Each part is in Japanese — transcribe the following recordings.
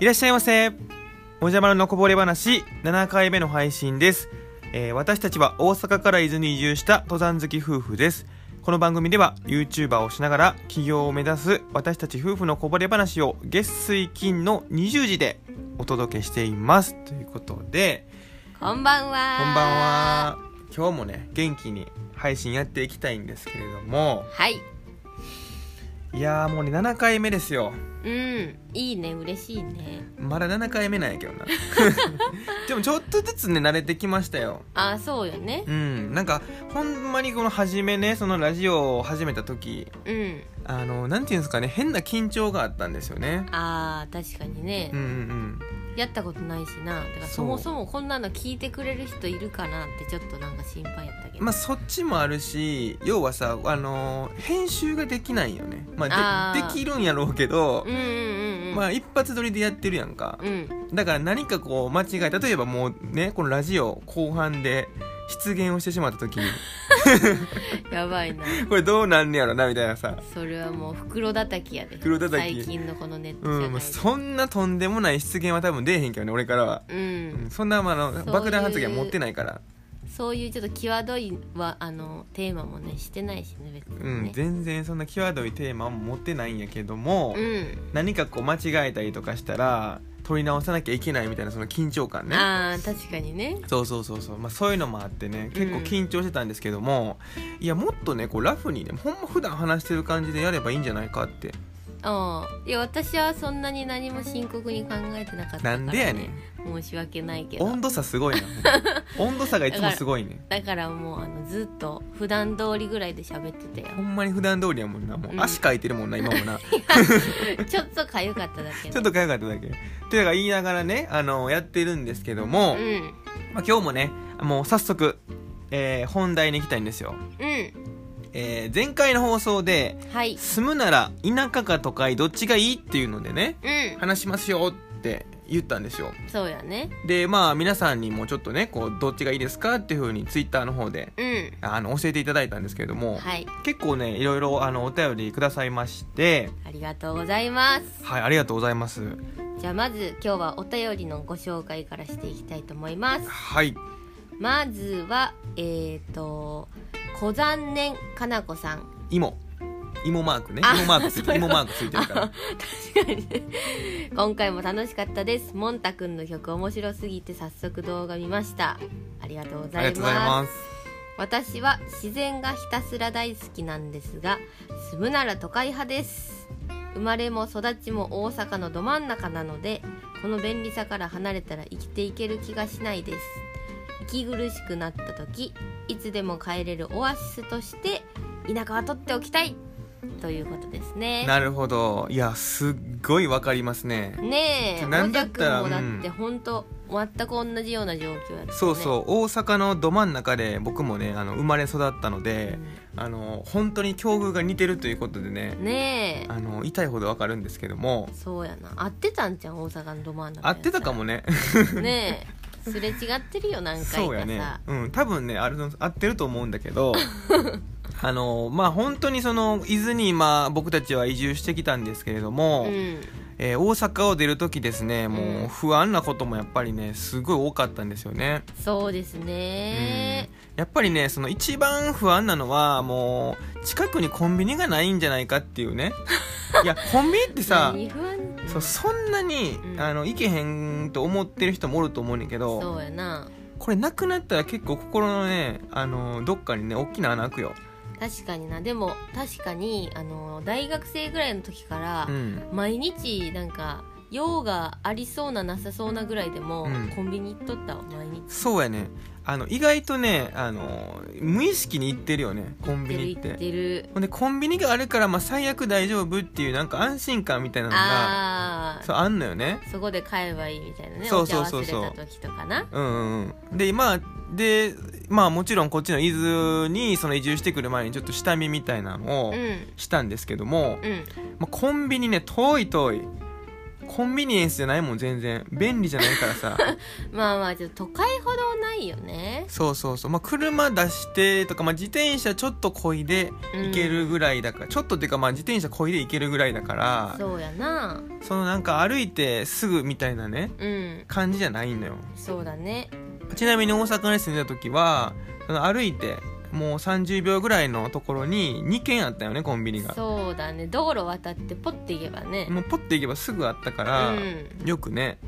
いらっしゃいませ。もじゃまるのこぼれ話、7回目の配信です。えー私たちは大阪から伊豆に移住した登山好き夫婦です。この番組では YouTuber をしながら起業を目指す私たち夫婦のこぼれ話を月水金の20時でお届けしています。ということで、こんばんは。こんばん。は。今日もね、元気に配信やっていきたいんですけれども、はい。いやーもうね、7回目ですよ。うん。いいね、嬉しいね。まだ7回目なんやけどな でもちょっとずつね慣れてきましたよあ、そうよね。うんなんかほんまにこの初めねそのラジオを始めた時うん。あのなんていうんですかね変な緊張があったんですよねあー、確かにねうん。うんやったことないしな。だからそもそもこんなの聞いてくれる人いるかなってちょっとなんか心配やったけど。うんまあそっちもあるし要はさあの編集ができないよねまあでできるんやろうけどうんうんうんうん。まあ一発撮りでやってるやんかうん。だから何かこう間違い例えばもうねこのラジオ後半で失言をしてしまった時に やばいな。これどうなんねやろなみたいなさそれはもう袋叩きやで。袋叩き最近のこのネットうん、そんなとんでもない失言は多分出えへんけどね俺からは、ううんん。そんなまああの爆弾発言は持ってないからそういうちょっと際どいはあのテーマもねしてないしね別うん、にね。全然そんな際どいテーマも持ってないんやけども、うん。何かこう間違えたりとかしたら取り直さなきゃいけないみたいなその緊張感ね。あー確かにね。そうそうそうそう、まあ、そういうのもあってね結構緊張してたんですけども、いやもっとねこうラフにねほんま普段話してる感じでやればいいんじゃないかってああいや私はそんなに何も深刻に考えてなかったから、ね、なんでやねん。申し訳ないけど。温度差すごいな。温度差がいつもすごいね。だからもうあのずっと普段通りぐらいで喋ってたよ。ほんまに普段通りやもんな。もううん。足かいてるもんな、今もな。ちょっとかゆかっただけ、ね、ちょっとかゆかっただけ。というか言いながらね、あの、やってるんですけども、うん。まあ、今日もね、もう早速、えー本題に行きたいんですよ。うんえー前回の放送で、はい。住むなら田舎か都会どっちがいいっていうのでね、うん。話しますよって言ったんですよ。そうやね。で、まあ皆さんにもちょっとね、こう、どっちがいいですかっていうふうにツイッターの方で、うん。あの、教えていただいたんですけれども、はい。結構ね、いろいろあの、お便りくださいまして、ありがとうございます。はい、ありがとうございます。じゃあまず今日はお便りのご紹介からしていきたいと思います。はい。まずはえっ、ー、と小残念かなこさん。芋。芋マークね。あ芋マークついてマークついてるから。確かに。ね今回も楽しかったです。モンタくんの曲面白すぎて早速動画見ました。ありがとうございます。ありがとうございます。私は自然がひたすら大好きなんですが住むなら都会派です。生まれも育ちも大阪のど真ん中なのでこの便利さから離れたら生きていける気がしないです息苦しくなった時いつでも帰れるオアシスとして田舎は取っておきたいということですね。なるほど。いや、すっごいわかりますね。ねえなんだったらもだって本当、全く同じような状況やね、そうそう、大阪のど真ん中で僕もね、あの、生まれ育ったので、あの、本当に境遇が似てるということでね、ねえ。あの、痛いほどわかるんですけども、そうやな。合ってたんじゃん大阪のど真ん中合ってたかもね。ね。ね えすれ違ってるよ何回かさ。そうやね。うん、多分ね、あるの合ってると思うんだけど、あの、まあ、本当にその、伊豆に今、僕たちは移住してきたんですけれども、うん。えー大阪を出る時ですねもうん。う不安なこともやっぱりねすごい多かったんですよね、そうですね。やっぱりねその一番不安なのはもう近くにコンビニがないんじゃないかっていうね。いやコンビニってさ何不安そうそんなに、うん。あの行けへんと思ってる人もおると思うねんけどそうやな。これなくなったら結構心のねあのどっかにね大きな穴開くよ、確かにな。でも確かにあの大学生ぐらいの時からう、ん、毎日なんか用がありそうななさそうなぐらいでも、うん。コンビニ行っとったわ毎日。そうやね。あの意外とねあの無意識に行ってるよねコンビニって。る行っててる。ほんでコンビニがあるから、まあ、最悪大丈夫っていうなんか安心感みたいなのがああそうあんのよね。そこで買えばいいみたいなねそうそうそうそう。時とかな。うんうんうん。でまあでまあもちろんこっちの伊豆にその移住してくる前にちょっと下見みたいなのをうん。したんですけども、うん。まあ、コンビニね遠い遠いコンビニエンスじゃないもん全然。便利じゃないからさ。まあまあちょっと都会ほどないよね。そうそうそう。まあ車出してとか、まあ、自転車ちょっとこいで行けるぐらいだから、ちょっとっていうかまあ自転車こいで行けるぐらいだから。そうやな。そのなんか歩いてすぐみたいなねうん。感じじゃないのよ。そうだね。ちなみに大阪に住んでた時はその歩いてもう30秒ぐらいのところに2軒あったよねコンビニが。そうだね。道路渡ってポッて行けばね。もうポッて行けばすぐあったから、うん。よくね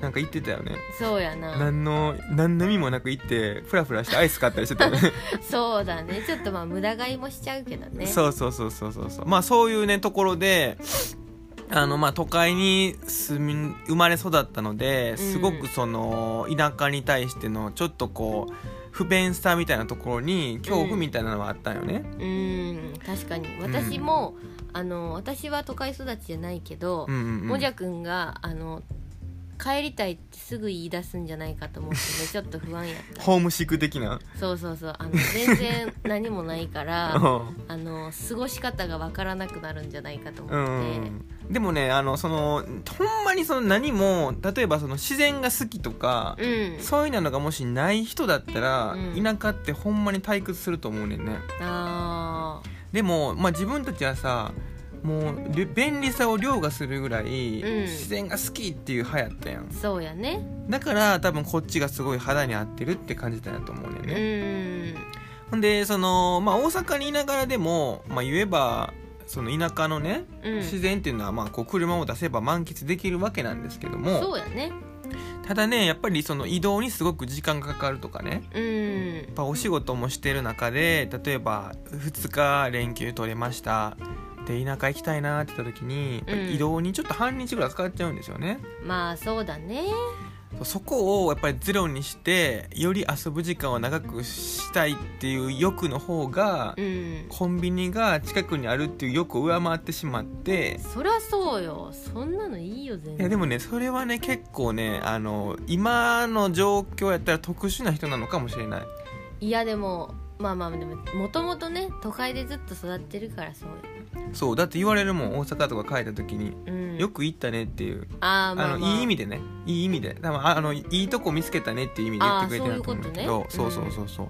なんか行ってたよね。そうやな。何の何の意味もなく行ってフラフラしてアイス買ったりしてたよね。そうだね。ちょっとまあ無駄買いもしちゃうけどね。そうそうそうそうそうそう。まあそういうねところであのまあ都会に住み生まれ育ったのですごくその田舎に対してのちょっとこう不便さみたいなところに恐怖みたいなのはあったんよね、うん確かに。私も、あの私は都会育ちじゃないけど、うんうんうん。もじゃくんがあの帰りたいってすぐ言い出すんじゃないかと思ってね ちょっと不安やった。ホームシック的な？そうそうそう。あの全然何もないから うあの過ごし方がわからなくなるんじゃないかと思んって、でもねあのそのほんまにその何も例えばその自然が好きとか、うん。そういうのがもしない人だったら、うん。田舎ってほんまに退屈すると思うねんね。あでも、まあ、自分たちはさもうり便利さを凌駕するぐらい、うん。自然が好きっていう派やったやん。ーそうやね。だから多分こっちがすごい肌に合ってるって感じたんやと思うねんうね、ん。ほんでその、まあ、大阪にいながらでも、まあ、言えばその田舎のね、うん。自然っていうのはまあこう車を出せば満喫できるわけなんですけどもそうやね。ただねやっぱりその移動にすごく時間がかかるとかねうん。やっぱお仕事もしてる中で例えば2日連休取れましたで田舎行きたいなって言った時に、移動にちょっと半日ぐらいかかっちゃうんですよね。まあそうだね。そこをやっぱりゼロにしてより遊ぶ時間を長くしたいっていう欲の方が、うん。コンビニが近くにあるっていう欲を上回ってしまって。そりゃそうよ。そんなのいいよ全然。いやでもねそれはね結構ねあの今の状況やったら特殊な人なのかもしれない。いやでもまあまあでももともとね都会でずっと育ってるからそうよそうだって言われるもん大阪とか帰った時にうん。よく行ったねっていう。ああ、まあ、あのいい意味でね。いい意味で。多分ああのいいとこ見つけたねっていう意味で言ってくれてると思うんだけどあーそうううことね。そうそうそうっ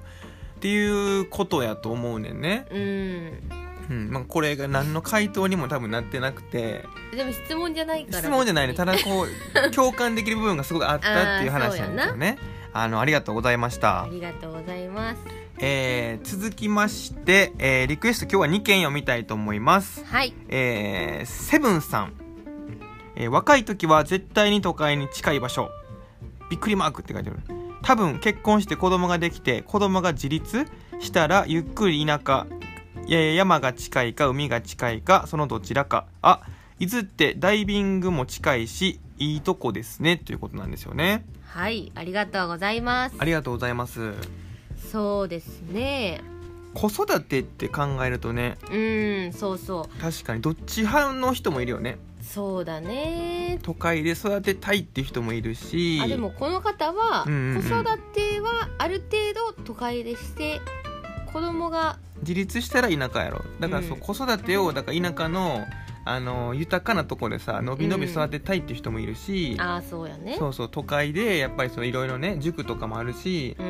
ていうことやと思うねんね、うん。うん。まあ、これが何の回答にも多分なってなくて。でも質問じゃないから。質問じゃないね。ただこう 共感できる部分がすごくあったっていう話なんですよね。あのありがとうございました。ありがとうございますえー続きまして、えーリクエスト今日は2件読みたいと思います。はい。えーセブンさん、えー若い時は絶対に都会に近い場所。びっくりマークって書いてある。多分結婚して子供ができて子供が自立したらゆっくり田舎いやいや山が近いか海が近いかそのどちらか。あ伊豆ってダイビングも近いしいいとこですね。ということなんですよね。はい。ありがとうございます。ありがとうございますそうですね。子育てって考えるとね。うんそうそう。確かにどっち派の人もいるよね。そうだね。都会で育てたいっていう人もいるし。あでもこの方はうんうんうん。子育てはある程度都会でして子供が自立したら田舎やろ。だからそう、うん。子育てをだから田舎のあの豊かなところでさのびのび育てたいっていう人もいるし、ああそうやね。そうそう都会でやっぱりいろいろね塾とかもあるし。う、ん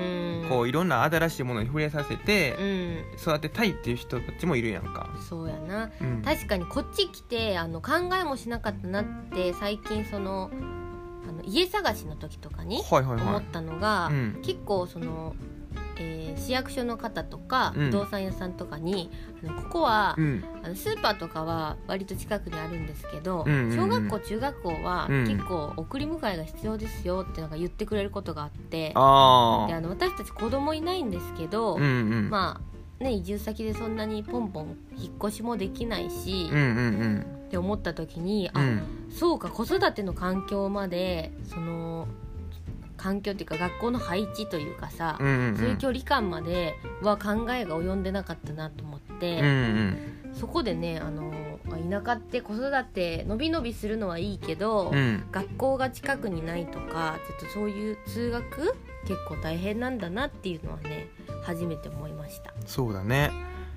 こういろんな新しいものに触れさせてうん。育てたいっていう人たちもいるやんか、そうやな。うん、確かにこっち来てあの考えもしなかったなって最近そのあの家探しの時とかにはいはいは思ったのが、結構その、えー市役所の方とかうん。不動産屋さんとかに、あのここは、うん。あのスーパーとかは割と近くにあるんですけど、うんうんうん小学校中学校はうん。結構送り迎えが必要ですよってなんか言ってくれることがあって、であの私たち子供いないんですけど、うんうん。まあね移住先でそんなにポンポン引っ越しもできないし、うんうんって思った時に、あうんうん。そうか子育ての環境までその環境っていうか学校の配置というかさ、うんうんうん。そういう距離感までは考えが及んでなかったなと思って、うんうん。そこでねあのあ田舎って子育てのびのびするのはいいけど、うん。学校が近くにないとかちょっとそういう通学結構大変なんだなっていうのはね初めて思いました。そうだね。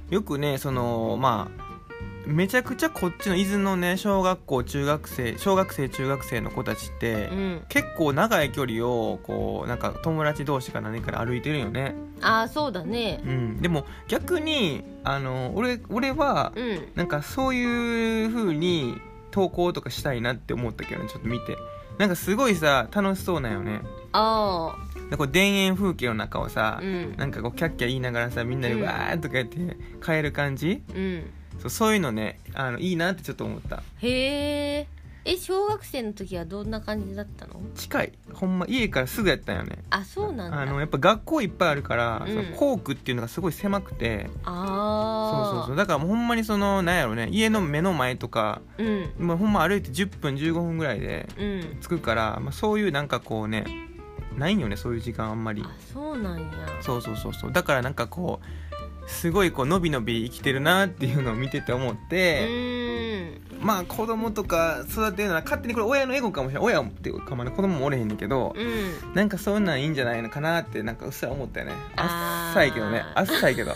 よくねそのまあめちゃくちゃこっちの伊豆のね小学校中学生小学生中学生の子たちって、うん。結構長い距離をこうなんか友達同士か何から歩いてるよね、ああそうだね。うん、でも逆にあの俺俺はうん。なんかそういう風に投稿とかしたいなって思ったけどねちょっと見て。なんかすごいさ楽しそうなんよね。あなんかこう田園風景の中をさあ、うん。なんかこうキャッキャ言いながらさみんなでうんわーっとかやって帰る感じ、うんそうそういうのねあのいいなってちょっと思った。へええ小学生の時はどんな感じだったの？近いほんま家からすぐやったんよね。あそうなんだ。あのやっぱ学校いっぱいあるから、うん。その校区っていうのがすごい狭くて。そうああそうそう。だからほんまにそのなんやろね家の目の前とかうん。もうほんま歩いて10分15分ぐらいでうん。着くから、まあ、そういうなんかこうねないんよねそういう時間あんまり。あそうなんや。そうそうそうそう。だからなんかこうすごいこうのびのび生きてるなっていうのを見てて思っうて、まあ子供とか育てるのは勝手にこれ親のエゴかもしれない親っていうかまだ子供もおれへんねんけど、うん。なんかそんなんいいんじゃないのかなってなんかうっすら思ったよね。あっさいけどね。あっさいけど。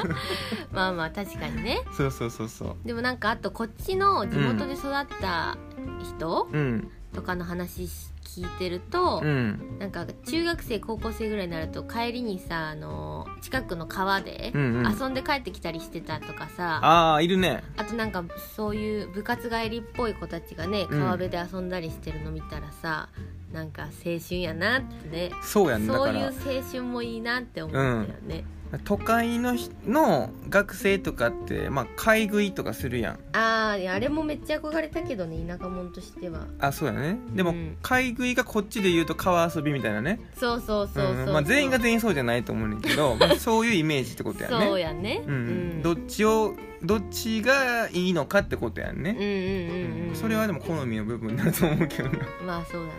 まあまあ確かにね。そうそうそうそう。でもなんかあとこっちの地元で育った人うん。とかの話し聞いてると、うん。なんか中学生高校生ぐらいになると帰りにさあの近くの川でうんうん。遊んで帰ってきたりしてたとかさ、ああいるね。あとなんかそういう部活帰りっぽい子たちがねうん。川辺で遊んだりしてるの見たらさ、なんか青春やなってね。そうやんそういう青春もいいなって思ったよね、都会のひの学生とかってまあ買い食いとかするやん。あああれもめっちゃ憧れたけどね田舎者としては。あそうやね。でも、うん。買い食いがこっちで言うと川遊びみたいなね。そうそうそうそう、ん。まあ、全員が全員そうじゃないと思うねんだけど、まあ、そういうイメージってことやね。そうやね。うんどっちをどっちがいいのかってことやんね、うんうんうん。うん。それはでも好みの部分になると思うけどな。まあそうだね。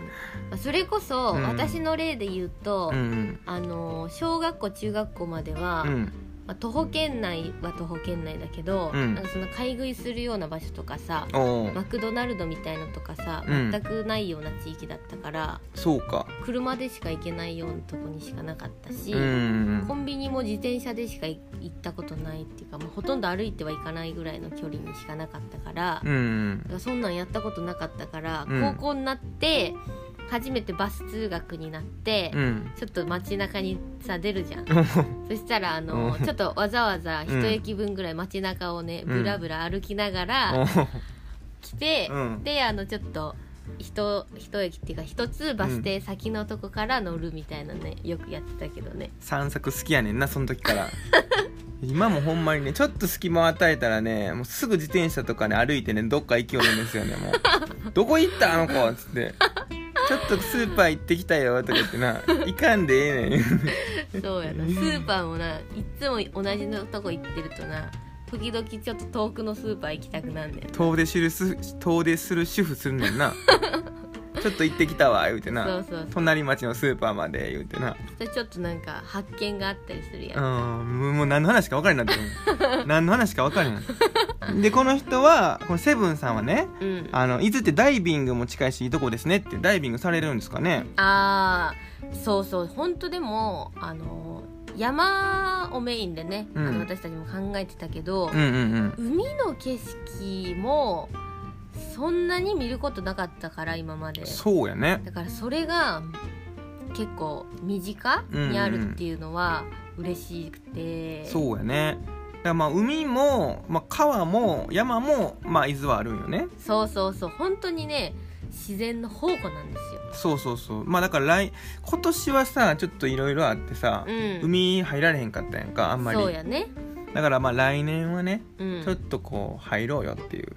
まあそれこそ、うん。私の例で言うと、うんあの小学校中学校までは、うんまあ、徒歩圏内は徒歩圏内だけど、うん。なんかその買い食いするような場所とかさおマクドナルドみたいのとかさうん。全くないような地域だったから、そうか。車でしか行けないようなとこにしかなかったし、うんコンビニも自転車でしか行ったことないっていうか、もうほとんど歩いてはいかないぐらいの距離にしかなかったから,、うん。だからそんなんやったことなかったから、うん。高校になって初めてバス通学になって、うん。ちょっと街中にさ出るじゃん。そしたらあのうん。ちょっとわざわざ一駅分ぐらい街中をね、うん。ぶらぶら歩きながらお来て、うん。であのちょっと一一駅っていうか一つバス停先のとこから乗るみたいなねよくやってたけどね。散策好きやねんなその時から。今もほんまにねちょっと隙間を与えたらねもうすぐ自転車とかね歩いてねどっか行きよるんですよねもう「どこ行ったあの子」っつって「ちょっとスーパー行ってきたよ」とか言ってな「行かんでええねん」そうやな。スーパーもないっつも同じのとこ行ってるとな時々ちょっと遠くのスーパー行きたくなんねん遠出するす遠出する主婦するねんな ちょっと行ってきたわ言うてな。そうそうそう。隣町のスーパーまで言うてな。それちょっとなんか発見があったりするやうんんもう何の話か分からんなってる 何の話か分からへん。でこの人はこのセブンさんはねうん。あの伊豆ってダイビングも近いしいいとこですねってダイビングされるんですかね。ああそうそう。本当でもあの山をメインでね、うん。あの私たちも考えてたけどう、んうん。海の景色もそんなに見ることなかったから今まで。うんそうやね。だからそれが結構身近にあるっていうのは嬉しくて、そうやね。だからまあ海も、まあ、川も山も、まあ、伊豆はあるんよね。そうそうそう。本当にね自然の宝庫なんですよ、そうそうそう。まあだから来今年はさちょっといろいろあってさ、うん、海入られへんかったやんかあんまり。そうやね、だからまあ来年はねうん、ちょっとこう入ろうよっていう。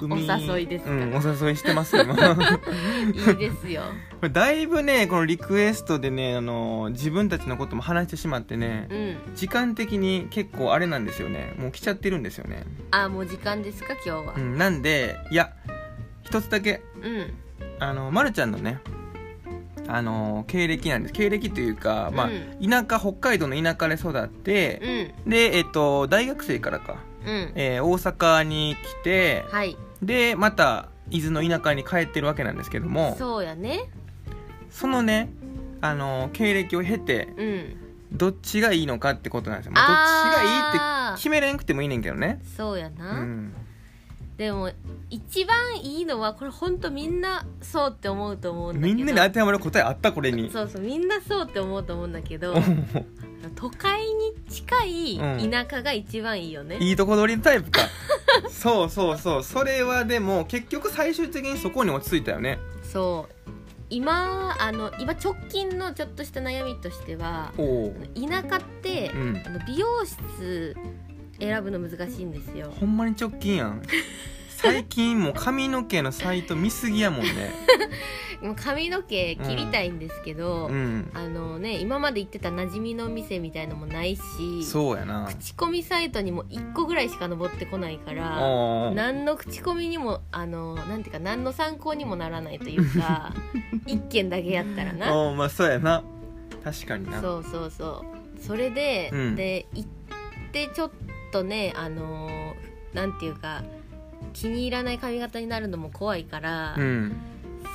お誘いですか？うんお誘いしてますよ今。いいですよ。これだいぶねこのリクエストでねあの自分たちのことも話してしまってねうん。時間的に結構あれなんですよね。もう来ちゃってるんですよね、あもう時間ですか？今日は。うん、なんでいや一つだけ。うん。あの、ま、るちゃんのねあの経歴なんです。経歴というか、まあう田舎北海道の田舎で育ってう、ん。でえっと大学生からか、うん。えー大阪に来てはい。でまた伊豆の田舎に帰ってるわけなんですけどもそうやね。そのねあの経歴を経てうん。どっちがいいのかってことなんですよ、まあ、どっちがいいって決めれんくてもいいねんけどね。そうやな、うんでも一番いいのはこれほんとみんなそうって思うと思うんだけど。みんなに当てはまる答えあったこれに。そうそうみんなそうって思うと思うんだけど。お都会に近いうん田舎が一番いいよね、いいとこ取りタイプか。そうそうそう。それはでも結局最終的にそこに落ち着いたよね。そう。今あの今直近のちょっとした悩みとしては田舎って、うん。あの美容室選ぶの難しいんですよ。ほんまに直近やん。最近もう髪の毛のサイト見すぎやもんね。もう髪の毛切りたいんですけど、うん。あのね今まで行ってた馴染みの店みたいのもないしそうやな。口コミサイトにも1個ぐらいしか登ってこないから何の口コミにもあのなんていうか何の参考にもならないというか 一件だけやったらな。おーまあそうやな。確かにな。そうそうそう。それで、うん。で行ってちょっとねあのーなんていうか気に入らない髪型になるのも怖いから、うん。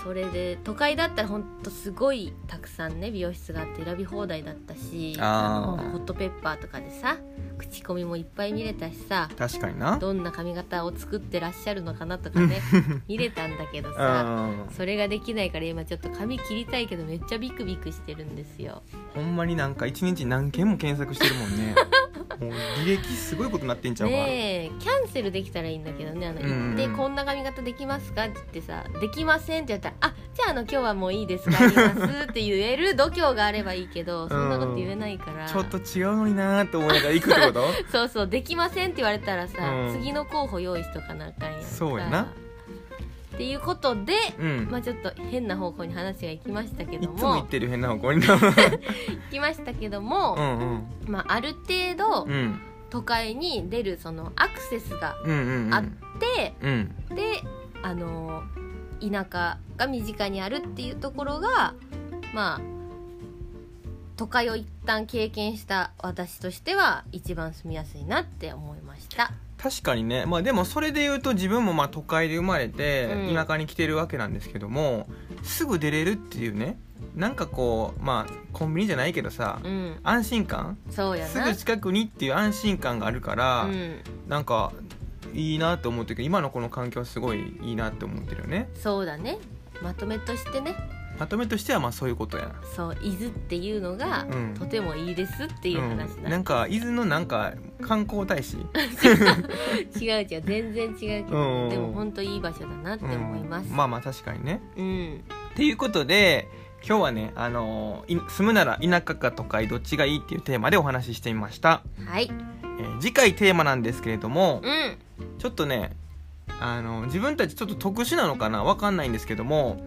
それで都会だったらほんとすごいたくさんね美容室があって選び放題だったしあー。のホットペッパーとかでさ口コミもいっぱい見れたしさ確かにな。どんな髪型を作ってらっしゃるのかなとかね 見れたんだけどさうん。それができないから今ちょっと髪切りたいけどめっちゃビクビクしてるんですよ。ほんまになんか一日何件も検索してるもんね もう履歴すごいことなってんちゃうか、ねえキャンセルできたらいいんだけどねあのうんうん行ってこんな髪型できますか？って言ってさできませんって言ったらあじゃああの今日はもういいです。帰りますって言える度胸があればいいけどそんなこと言えないから、ちょっと違うのになーって思いながら行くってことそうそうできませんって言われたらさ、うん次の候補用意しとかなあかんやんかそうやなっていうことで、うん、まあちょっと変な方向に話が行きましたけいども。つも行ってる変な方向にな。行きましたけども、うんうん。まあ、ある程度うん。都会に出るそのアクセスがうんうんうん。あって、うん。であの田舎が身近にあるっていうところがまあ都会を一旦経験した私としては一番住みやすいなって思いました。確かにね。まあでもそれで言うと自分もまあ都会で生まれてうん。田舎に来てるわけなんですけども、すぐ出れるっていうね。なんかこうまあコンビニじゃないけどさ、うん。安心感？そうやな。すぐ近くにっていう安心感があるから、うん、なんかいいなと思ってるけど今のこの環境はすごいいいなって思ってるよね。そうだね。まとめとしてねまとめとしてはまあそういうことやな。そう伊豆っていうのが、うん。とてもいいですっていう話うん、だ、なんか伊豆のなんか観光大使？違う違う全然違うけど、うん。でも本当いい場所だなって思います、うん。まあまあ確かにね。うん。っていうことで今日はね、あのーい住むなら田舎か都会どっちがいいっていうテーマでお話ししてみました、はい。えー次回テーマなんですけれどもうん。ちょっとねあの自分たちちょっと特殊なのかな？わかんないんですけども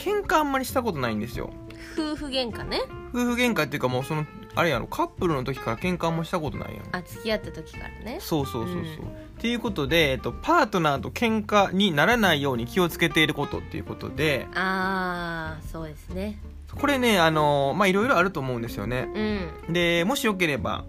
喧嘩あんまりしたことないんですよ。夫婦喧嘩ね。夫婦喧嘩っていうかもうそのあれやろカップルの時から喧嘩あんましたことないやん。あ付き合った時からね。そうそうそうそう、うん。っていうことで、えっと、パートナーと喧嘩にならないように気をつけていることっていうことで。ああそうですね。これねあのまあいろいろあると思うんですよね。うん。でもしよければ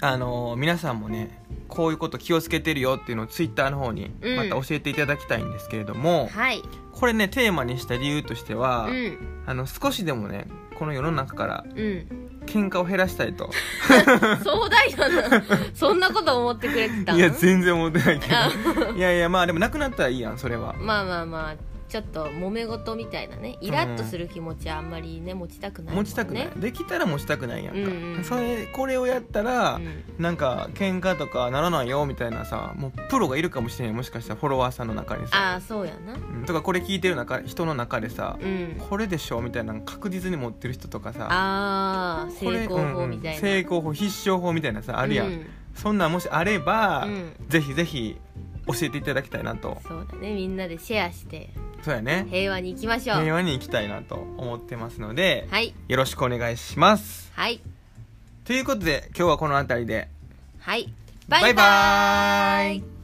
あの皆さんもねこういうこと気をつけてるよっていうのをツイッターの方にうん。また教えていただきたいんですけれども、はい。これねテーマにした理由としては、うん。あの少しでもねこの世の中からうん。喧嘩を減らしたいと。壮大だな。そんなこと思ってくれてたいや全然思ってないけあ。どいやいやまあでもなくなったらいいやんそれは。まあまあまあちょっと揉め事みたいなねイラッとする気持ちはあんまりね持ちたくないね。持ちたくない。できたら持ちたくないやんか、うんうん。それこれをやったら、うんなんか喧嘩とかならないよみたいなさもうプロがいるかもしれないもしかしたらフォロワーさんの中にさ。ああそうやな。うん。とかこれ聞いてる中人の中でさ、うん。これでしょみたいなの確実に持ってる人とかさあ成功法みたいな、うんうん。成功法必勝法みたいなさあるやん、うん。そんなんもしあれば、うん。ぜひぜひ教えていただきたいなと。そうだね。みんなでシェアして。そうやね。平和に行きましょう。平和に行きたいなと思ってますので、はい。よろしくお願いします。はい。ということで今日はこの辺りで。はい。バイバーイ